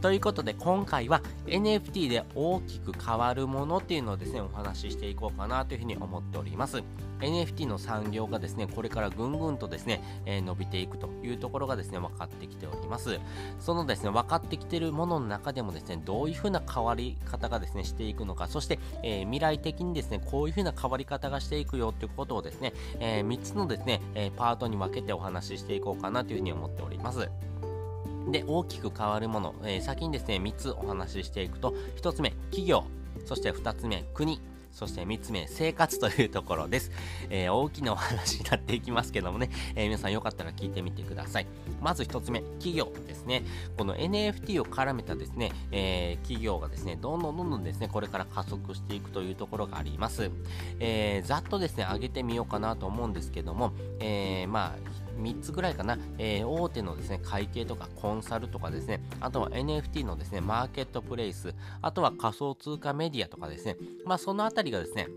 ということで今回は NFT で大きく変わるものっていうのをですねお話ししていこうかなというふうに思っております。NFT の産業がですねこれからぐんぐんとですね、えー、伸びていくというところがですね分かってきております。そのですね分かってきているものの中でもですねどういうふうな変わり方がですねしていくのか。そして、えー、未来的にですねこういうふうな変わり方がしていくよということをですね、えー、3つのですね、えパートに分けてお話ししていこうかなというふうに思っております。で、大きく変わるもの、えー、先にですね、3つお話ししていくと、1つ目、企業、そして2つ目、国、そして3つ目、生活というところです。えー、大きなお話になっていきますけどもね、えー、皆さんよかったら聞いてみてください。まず1つ目、企業ですね。この NFT を絡めたですね、えー、企業がですね、どんどんどんどんですね、これから加速していくというところがあります。えざっとですね、上げてみようかなと思うんですけども、えまあ、3つぐらいかな、えー、大手のですね、会計とかコンサルとかですね、あとは NFT のですね、マーケットプレイス、あとは仮想通貨メディアとかですね、まあそのあたりがですね、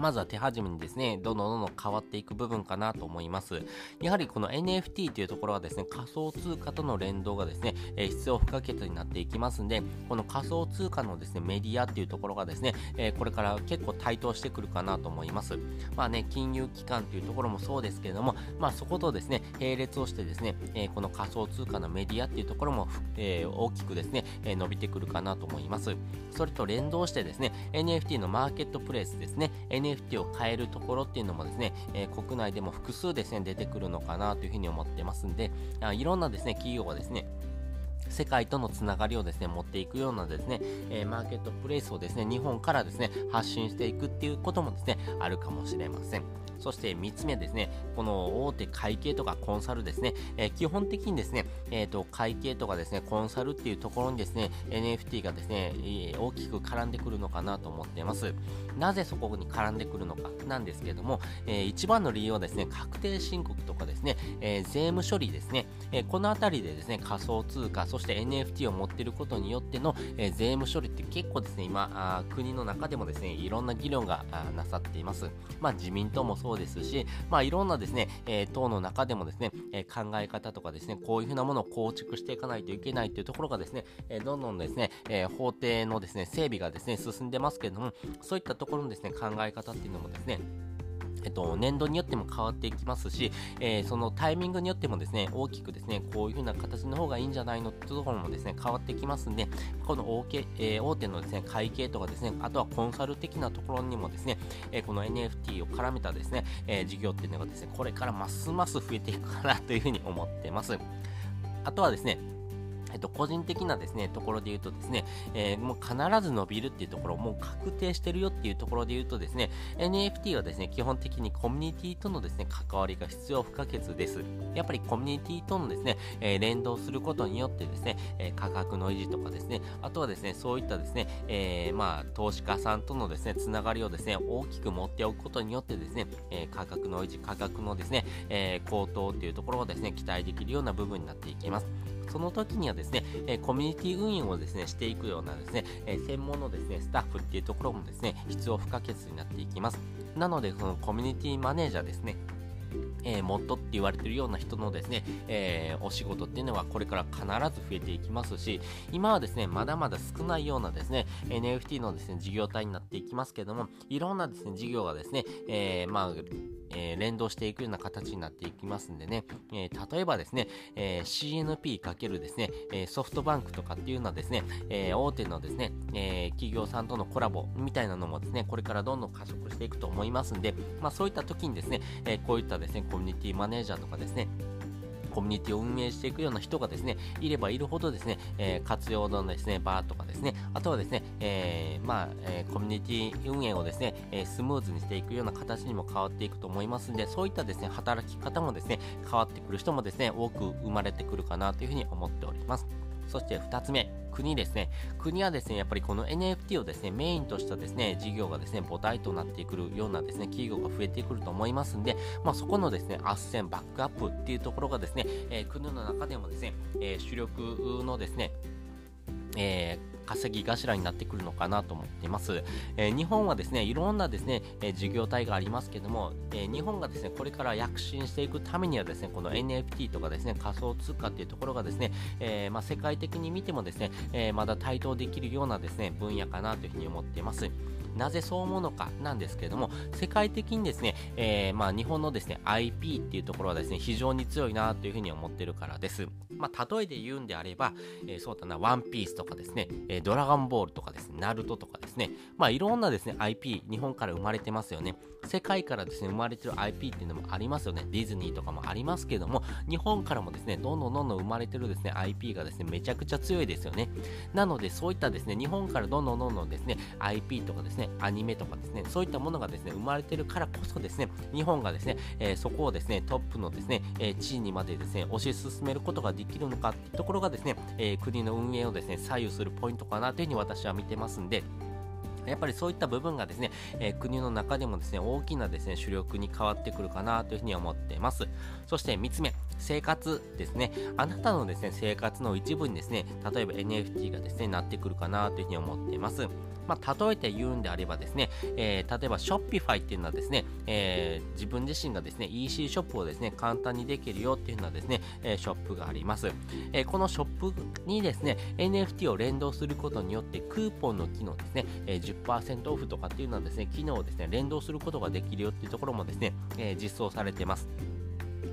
まずは手始めにですね、どんどんどんどん変わっていく部分かなと思います。やはりこの NFT というところはですね、仮想通貨との連動がですね、え、必要不可欠になっていきますんで、この仮想通貨のですね、メディアっていうところがですね、え、これから結構台頭してくるかなと思います。まあね、金融機関というところもそうですけれども、まあそことですね、並列をしてですね、え、この仮想通貨のメディアっていうところも、え大きくですね、え伸びてくるかなと思います。それと連動してですね、NFT のマーケットプレイスですね、NFT を変えるところっていうのもですね、えー、国内でも複数ですね、出てくるのかなというふうに思ってますんで、あいろんなですね、企業がですね、世界とのつながりをですね、持っていくようなですね、えー、マーケットプレイスをですね、日本からですね、発信していくっていうこともですね、あるかもしれません。そして3つ目ですね、この大手会計とかコンサルですね、えー、基本的にですね、え、ー、と、会計とかですね、コンサルっていうところにですね、NFT がですね、大きく絡んでくるのかなと思っています。なぜそこに絡んでくるのかなんですけれども、えー、一番の理由はですね、確定申告とかですね、え税務処理ですね、えこのあたりでですね、仮想通貨、そして NFT を持っていることによっての、え税務処理って結構ですね、今あ、国の中でもですね、いろんな議論がなさっています。まあ、自民党もそうですし、まあ、いろんなですね、えー、党の中でもですね、え、考え方とかですね、こういうふうなものを構築していかないといけないというところがですね、え、どんどんですね、え法廷のですね、整備がですね、進んでますけれども、そういったところのですね、考え方っていうのもですね、えっと、年度によっても変わっていきますし、えー、そのタイミングによってもですね、大きくですね、こういう風な形の方がいいんじゃないのってところもですね、変わってきますんで、この大手,、えー、大手のですね、会計とかですね、あとはコンサル的なところにもですね、えー、この NFT を絡めたですね、え事業っていうのがですね、これからますます増えていくかなというふうに思ってます。あとはですね、えっと、個人的なですね、ところで言うとですね、えー、もう必ず伸びるっていうところ、もう確定してるよっていうところで言うとですね、NFT はですね、基本的にコミュニティとのですね、関わりが必要不可欠です。やっぱりコミュニティとのですね、えー、連動することによってですね、えー、価格の維持とかですね、あとはですね、そういったですね、えまあ、投資家さんとのですね、つながりをですね、大きく持っておくことによってですね、え価格の維持、価格のですね、え高騰っていうところをですね、期待できるような部分になっていきます。その時にはですね、えコミュニティ運営をですね、していくようなですね、え専門のですね、スタッフっていうところもですね、必要不可欠になっていきます。なので、そのコミュニティマネージャーですね、えー、モッドって言われてるような人のですね、えー、お仕事っていうのはこれから必ず増えていきますし、今はですね、まだまだ少ないようなですね、NFT のですね、事業体になっていきますけども、いろんなですね、事業がですね、えー、まあ、えー、連動していくような形になっていきますんでね、えー、例えばですね、えー、CNP× ですね、えソフトバンクとかっていうのはですね、え大手のですね、え企業さんとのコラボみたいなのもですね、これからどんどん加速していくと思いますんで、まあそういった時にですね、えこういったですね、コミュニティマネージャーとかですね、コミュニティを運営していくような人がですね、いればいるほどですね、えー、活用のですね、バーとかですね、あとはですね、えー、まあ、えー、コミュニティ運営をですね、えスムーズにしていくような形にも変わっていくと思いますんで、そういったですね、働き方もですね、変わってくる人もですね、多く生まれてくるかなというふうに思っております。そして2つ目、国ですね。国はですね、やっぱりこの NFT をですね、メインとしたですね、事業がですね、母体となってくるようなですね、企業が増えてくると思いますんで、まあ、そこのですね、斡旋、バックアップっていうところがですね、えー、国の中でもですね、えー、主力のですね、えー稼ぎ頭になってくるのかなと思っています。えー、日本はですね、いろんなですね、えー、事業体がありますけども、えー、日本がですね、これから躍進していくためにはですね、この NFT とかですね、仮想通貨っていうところがですね、えまあ、世界的に見てもですね、えまだ対等できるようなですね、分野かなというふうに思っています。なぜそう思うのかなんですけれども、世界的にですね、えー、まあ、日本のですね、IP っていうところはですね、非常に強いなというふうに思ってるからです。まあ、例えで言うんであれば、えー、そうだな、ワンピースとかですね、えー、ドラゴンボールとかですね、ナルトとかですね、まあ、いろんなですね、IP、日本から生まれてますよね。世界からですね、生まれてる IP っていうのもありますよね。ディズニーとかもありますけども、日本からもですね、どんどんどんどん生まれてるですね、IP がですね、めちゃくちゃ強いですよね。なので、そういったですね、日本からどんどんどんどんですね、IP とかですね、アニメとかですね、そういったものがですね、生まれてるからこそですね、日本がですね、えー、そこをですね、トップのですね、えー、地位にまでですね、推し進めることができるのかっていうところがですね、えー、国の運営をですね、左右するポイントかなというふうに私は見てますんで、やっぱりそういった部分がですね、えー、国の中でもですね、大きなですね、主力に変わってくるかなというふうに思っています。そして3つ目、生活ですね。あなたのですね、生活の一部にですね、例えば NFT がですね、なってくるかなというふうに思っています。まあ、例えて言うんであればですね、えー、例えば Shopify っていうのはですね、えー、自分自身がですね、EC ショップをですね、簡単にできるよっていうのはですね、えー、ショップがあります。えこのショップにですね、NFT を連動することによって、クーポンの機能ですね、え10%オフとかっていうのはですね、機能をですね、連動することができるよっていうところもですね、え実装されてます。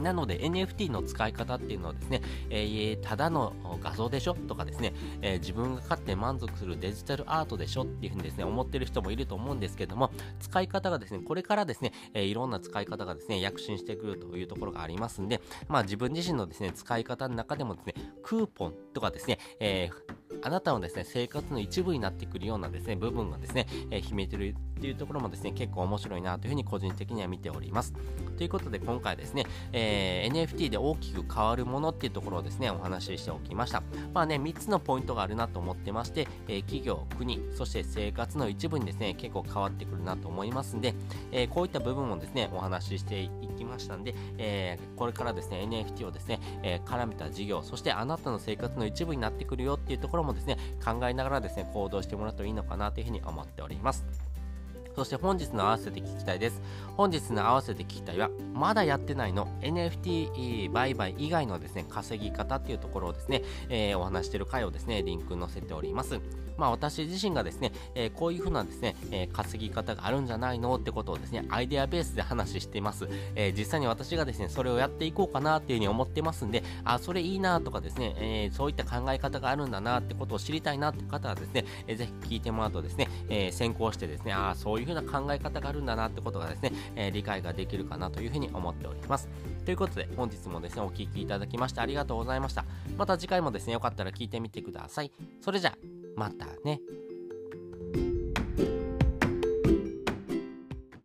なので NFT の使い方っていうのはですね、えー、ただの画像でしょとかですね、えー、自分が買って満足するデジタルアートでしょっていうふうにですね、思ってる人もいると思うんですけども、使い方がですね、これからですね、えー、いろんな使い方がですね、躍進してくるというところがありますんで、まあ自分自身のですね、使い方の中でもですね、クーポンとかですね、えーあなたのですね、生活の一部になってくるようなですね、部分がですね、えー、秘めてるっていうところもですね、結構面白いなというふうに個人的には見ております。ということで今回ですね、えー、NFT で大きく変わるものっていうところをですね、お話ししておきました。まあね、3つのポイントがあるなと思ってまして、えー、企業、国、そして生活の一部にですね、結構変わってくるなと思いますんで、えー、こういった部分をですね、お話ししていきましたんで、えー、これからですね、NFT をですね、え絡めた事業、そしてあなたの生活の一部になってくるよっていうところもですね、考えながらですね、行動してもらうといいのかなというふうに思っております。そして本日の合わせて聞きたいです。本日の合わせて聞きたいは、まだやってないの NFT 売買以外のですね、稼ぎ方っていうところをですね、えー、お話してる回をですね、リンク載せております。まあ私自身がですね、えー、こういう風なですね、えー、稼ぎ方があるんじゃないのってことをですね、アイデアベースで話しています。えー、実際に私がですね、それをやっていこうかなっていう風に思ってますんで、あ、それいいなとかですね、えそういった考え方があるんだなってことを知りたいなって方はですね、えー、ぜひ聞いてもらうとですね、え先行してですね、あそういいう風な考え方があるんだなってことがですね、え理解ができるかなという風に思っております。ということで、本日もですね、お聴きいただきましてありがとうございました。また次回もですね、よかったら聞いてみてください。それじゃあ、またね。